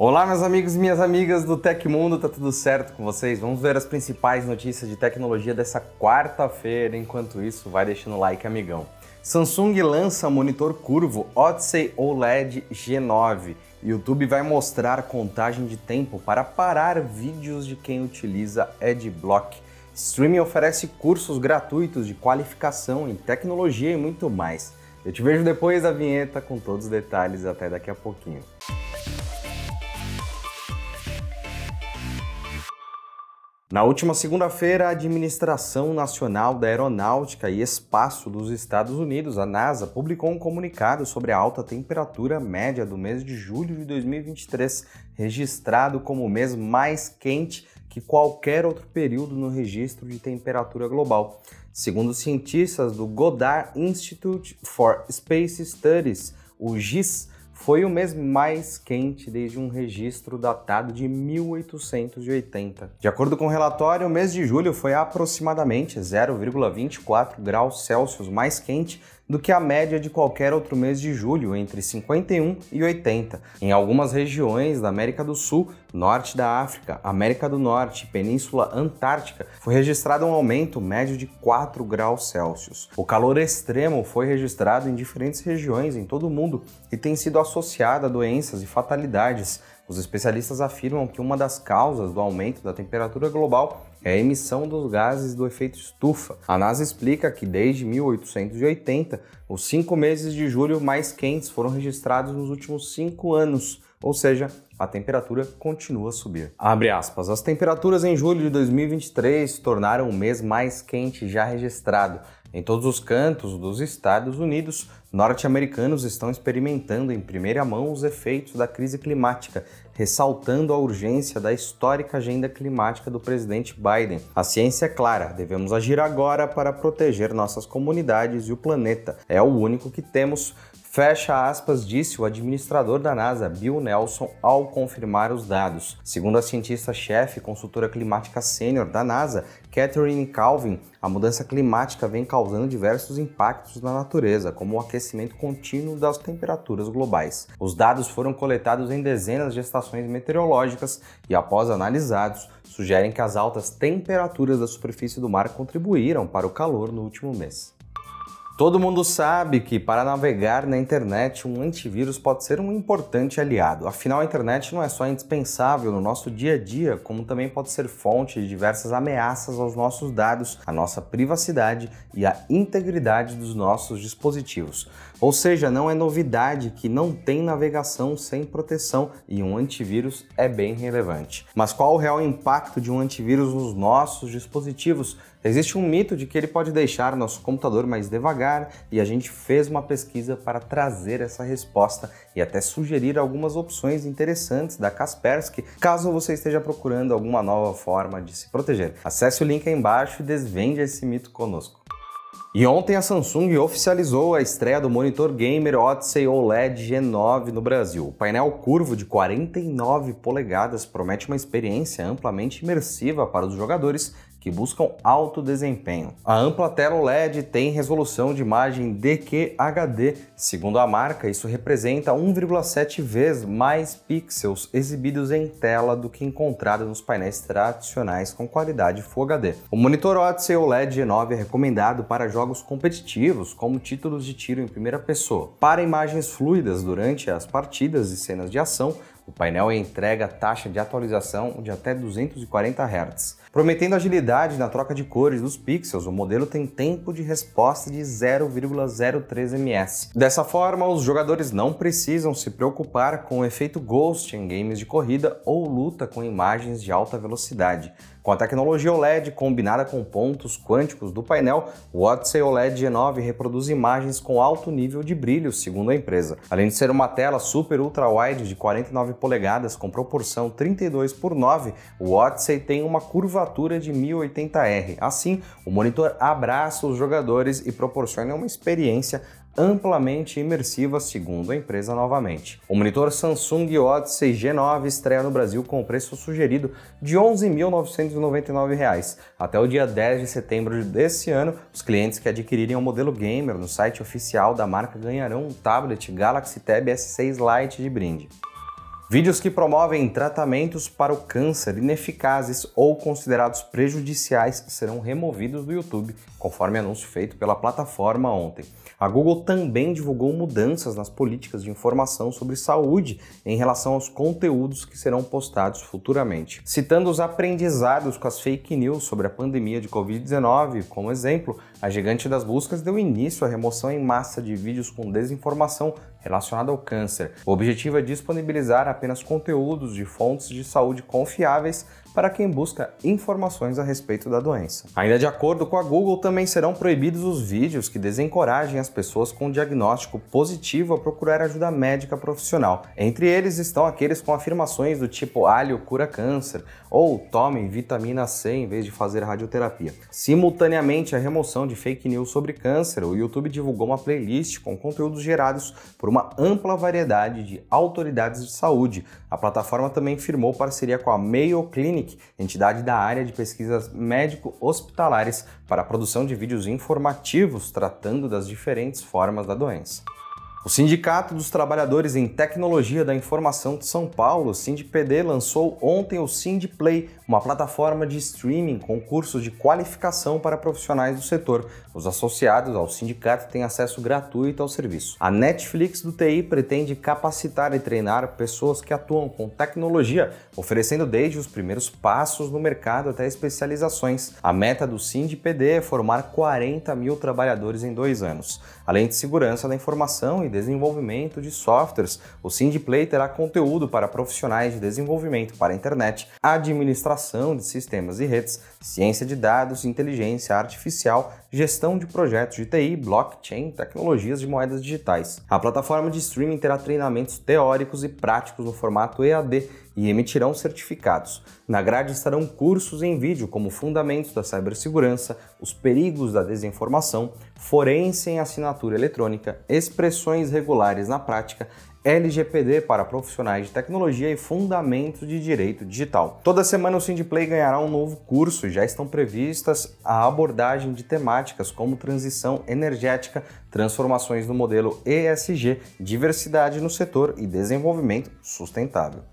Olá, meus amigos e minhas amigas do Tecmundo, tá tudo certo com vocês? Vamos ver as principais notícias de tecnologia dessa quarta-feira. Enquanto isso, vai deixando o like, amigão. Samsung lança monitor curvo Odyssey OLED G9. YouTube vai mostrar contagem de tempo para parar vídeos de quem utiliza Adblock. Streaming oferece cursos gratuitos de qualificação em tecnologia e muito mais. Eu te vejo depois da vinheta com todos os detalhes. Até daqui a pouquinho. Na última segunda-feira, a Administração Nacional da Aeronáutica e Espaço dos Estados Unidos, a NASA, publicou um comunicado sobre a alta temperatura média do mês de julho de 2023, registrado como o mês mais quente que qualquer outro período no registro de temperatura global. Segundo cientistas do Goddard Institute for Space Studies, o GIS, foi o mês mais quente desde um registro datado de 1880. De acordo com o relatório, o mês de julho foi aproximadamente 0,24 graus Celsius mais quente do que a média de qualquer outro mês de julho, entre 51 e 80. Em algumas regiões da América do Sul, norte da África, América do Norte e Península Antártica, foi registrado um aumento médio de 4 graus Celsius. O calor extremo foi registrado em diferentes regiões em todo o mundo e tem sido associado a doenças e fatalidades. Os especialistas afirmam que uma das causas do aumento da temperatura global é a emissão dos gases do efeito estufa. A NASA explica que desde 1880, os cinco meses de julho mais quentes foram registrados nos últimos cinco anos, ou seja, a temperatura continua a subir. Abre aspas. As temperaturas em julho de 2023 se tornaram o mês mais quente já registrado. Em todos os cantos dos Estados Unidos, norte-americanos estão experimentando em primeira mão os efeitos da crise climática, ressaltando a urgência da histórica agenda climática do presidente Biden. A ciência é clara, devemos agir agora para proteger nossas comunidades e o planeta. É o único que temos. Fecha aspas, disse o administrador da NASA, Bill Nelson, ao confirmar os dados. Segundo a cientista-chefe e consultora climática sênior da NASA, Catherine Calvin, a mudança climática vem causando diversos impactos na natureza, como o aquecimento contínuo das temperaturas globais. Os dados foram coletados em dezenas de estações meteorológicas e, após analisados, sugerem que as altas temperaturas da superfície do mar contribuíram para o calor no último mês. Todo mundo sabe que para navegar na internet um antivírus pode ser um importante aliado. Afinal, a internet não é só indispensável no nosso dia a dia, como também pode ser fonte de diversas ameaças aos nossos dados, à nossa privacidade e à integridade dos nossos dispositivos. Ou seja, não é novidade que não tem navegação sem proteção e um antivírus é bem relevante. Mas qual o real impacto de um antivírus nos nossos dispositivos? Existe um mito de que ele pode deixar nosso computador mais devagar e a gente fez uma pesquisa para trazer essa resposta e até sugerir algumas opções interessantes da Kaspersky, caso você esteja procurando alguma nova forma de se proteger. Acesse o link aí embaixo e desvende esse mito conosco. E ontem a Samsung oficializou a estreia do monitor gamer Odyssey OLED G9 no Brasil. O painel curvo de 49 polegadas promete uma experiência amplamente imersiva para os jogadores que buscam alto desempenho. A ampla tela OLED tem resolução de imagem DQHD. Segundo a marca, isso representa 1,7 vezes mais pixels exibidos em tela do que encontrado nos painéis tradicionais com qualidade Full HD. O monitor Odyssey OLED G9 é recomendado para jogos competitivos, como títulos de tiro em primeira pessoa. Para imagens fluidas durante as partidas e cenas de ação, o painel entrega taxa de atualização de até 240 Hz. Prometendo agilidade na troca de cores dos pixels, o modelo tem tempo de resposta de 0,03 ms. Dessa forma, os jogadores não precisam se preocupar com o efeito Ghost em games de corrida ou luta com imagens de alta velocidade. Com a tecnologia OLED combinada com pontos quânticos do painel, o Odyssey OLED G9 reproduz imagens com alto nível de brilho, segundo a empresa. Além de ser uma tela super ultra wide de 49 polegadas com proporção 32 por 9, o Odyssey tem uma curvatura de 1080R. Assim, o monitor abraça os jogadores e proporciona uma experiência amplamente imersiva, segundo a empresa novamente. O monitor Samsung Odyssey G9 estreia no Brasil com o preço sugerido de R$ 11.999. Até o dia 10 de setembro desse ano, os clientes que adquirirem o um modelo gamer no site oficial da marca ganharão um tablet Galaxy Tab S6 Lite de brinde. Vídeos que promovem tratamentos para o câncer ineficazes ou considerados prejudiciais serão removidos do YouTube, conforme anúncio feito pela plataforma ontem. A Google também divulgou mudanças nas políticas de informação sobre saúde em relação aos conteúdos que serão postados futuramente. Citando os aprendizados com as fake news sobre a pandemia de Covid-19 como exemplo, a gigante das buscas deu início à remoção em massa de vídeos com desinformação relacionada ao câncer. O objetivo é disponibilizar apenas conteúdos de fontes de saúde confiáveis para quem busca informações a respeito da doença. Ainda de acordo com a Google, também serão proibidos os vídeos que desencorajem as pessoas com diagnóstico positivo a procurar ajuda médica profissional. Entre eles estão aqueles com afirmações do tipo alho cura câncer ou tomem vitamina C em vez de fazer radioterapia. Simultaneamente à remoção de fake news sobre câncer, o YouTube divulgou uma playlist com conteúdos gerados por uma ampla variedade de autoridades de saúde. A plataforma também firmou parceria com a Mayo Clinic, entidade da área de pesquisas médico-hospitalares, para a produção de vídeos informativos tratando das diferentes formas da doença. O Sindicato dos Trabalhadores em Tecnologia da Informação de São Paulo, SindPD, lançou ontem o SindPlay, uma plataforma de streaming com cursos de qualificação para profissionais do setor. Os associados ao sindicato têm acesso gratuito ao serviço. A Netflix do TI pretende capacitar e treinar pessoas que atuam com tecnologia, oferecendo desde os primeiros passos no mercado até especializações. A meta do SindPD é formar 40 mil trabalhadores em dois anos. Além de segurança da informação e desenvolvimento de softwares, o SindPlay terá conteúdo para profissionais de desenvolvimento para a internet, administração de sistemas e redes, ciência de dados, inteligência artificial, gestão de projetos de TI, blockchain, tecnologias de moedas digitais. A plataforma de streaming terá treinamentos teóricos e práticos no formato EAD e emitirão certificados. Na grade estarão cursos em vídeo como fundamentos da cibersegurança, os perigos da desinformação, forense em assinatura eletrônica, expressões regulares na prática, LGPD para profissionais de tecnologia e fundamentos de direito digital. Toda semana o Sindplay ganhará um novo curso e já estão previstas a abordagem de temáticas como transição energética, transformações no modelo ESG, diversidade no setor e desenvolvimento sustentável.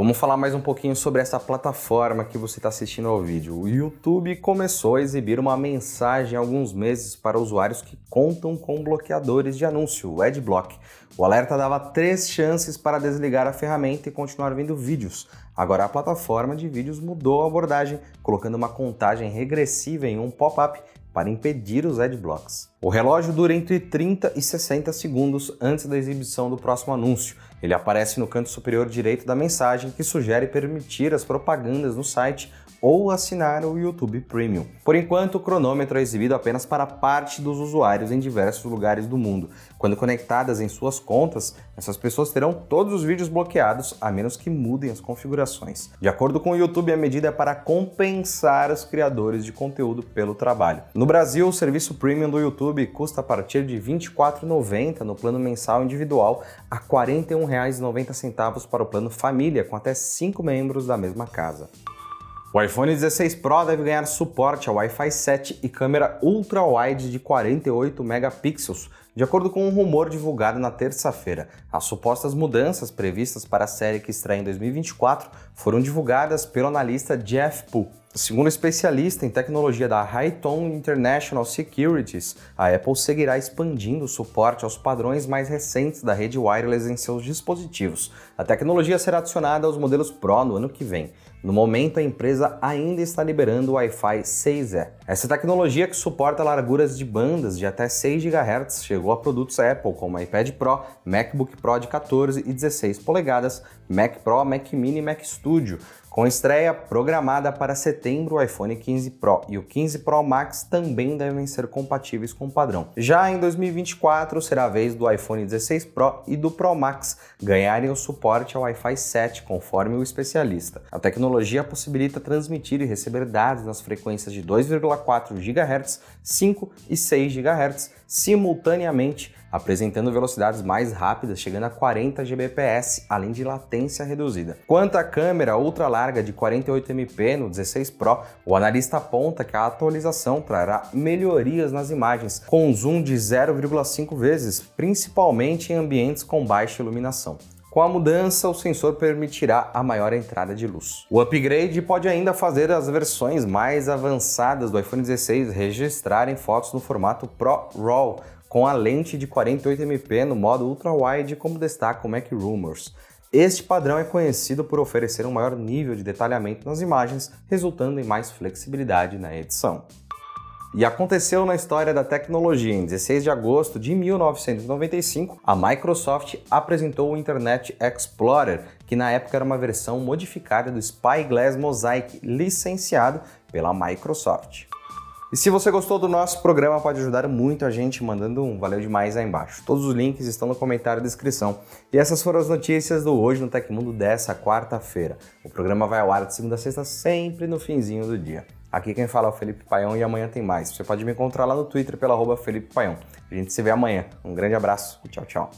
Vamos falar mais um pouquinho sobre essa plataforma que você está assistindo ao vídeo. O YouTube começou a exibir uma mensagem há alguns meses para usuários que contam com bloqueadores de anúncio, o Adblock. O alerta dava três chances para desligar a ferramenta e continuar vendo vídeos. Agora a plataforma de vídeos mudou a abordagem, colocando uma contagem regressiva em um pop-up para impedir os adblocks. O relógio dura entre 30 e 60 segundos antes da exibição do próximo anúncio. Ele aparece no canto superior direito da mensagem que sugere permitir as propagandas no site ou assinar o YouTube Premium. Por enquanto, o cronômetro é exibido apenas para parte dos usuários em diversos lugares do mundo. Quando conectadas em suas contas, essas pessoas terão todos os vídeos bloqueados, a menos que mudem as configurações. De acordo com o YouTube, a medida é para compensar os criadores de conteúdo pelo trabalho. No Brasil, o serviço Premium do YouTube custa a partir de R$ 24,90 no plano mensal individual a R$ 41,90 para o plano família, com até 5 membros da mesma casa. O iPhone 16 Pro deve ganhar suporte ao Wi-Fi 7 e câmera ultra-wide de 48 megapixels, de acordo com um rumor divulgado na terça-feira. As supostas mudanças previstas para a série que estreia em 2024 foram divulgadas pelo analista Jeff Poole. Segundo especialista em tecnologia da Highton International Securities, a Apple seguirá expandindo o suporte aos padrões mais recentes da rede wireless em seus dispositivos. A tecnologia será adicionada aos modelos Pro no ano que vem. No momento, a empresa ainda está liberando o Wi-Fi 6E. Essa tecnologia, que suporta larguras de bandas de até 6 GHz, chegou a produtos Apple como iPad Pro, MacBook Pro de 14 e 16 polegadas, Mac Pro, Mac Mini e Mac Studio. Com estreia programada para setembro, o iPhone 15 Pro e o 15 Pro Max também devem ser compatíveis com o padrão. Já em 2024, será a vez do iPhone 16 Pro e do Pro Max ganharem o suporte ao Wi-Fi 7, conforme o especialista. A tecnologia possibilita transmitir e receber dados nas frequências de 2,4 GHz, 5 e 6 GHz simultaneamente, apresentando velocidades mais rápidas, chegando a 40 Gbps, além de latência reduzida. Quanto à câmera ultra larga de 48MP no 16 Pro, o analista aponta que a atualização trará melhorias nas imagens, com zoom de 0,5 vezes, principalmente em ambientes com baixa iluminação. Com a mudança, o sensor permitirá a maior entrada de luz. O upgrade pode ainda fazer as versões mais avançadas do iPhone 16 registrarem fotos no formato Pro RAW, com a lente de 48MP no modo ultra-wide, como destaca o Mac Rumors. Este padrão é conhecido por oferecer um maior nível de detalhamento nas imagens, resultando em mais flexibilidade na edição. E aconteceu na história da tecnologia. Em 16 de agosto de 1995, a Microsoft apresentou o Internet Explorer, que na época era uma versão modificada do Spyglass Mosaic, licenciado pela Microsoft. E se você gostou do nosso programa, pode ajudar muito a gente mandando um valeu demais aí embaixo. Todos os links estão no comentário da descrição. E essas foram as notícias do Hoje no Tecmundo dessa quarta-feira. O programa vai ao ar de segunda a sexta, sempre no finzinho do dia. Aqui quem fala é o Felipe Paião e amanhã tem mais. Você pode me encontrar lá no Twitter pela arroba Felipe Paião. A gente se vê amanhã. Um grande abraço e tchau, tchau.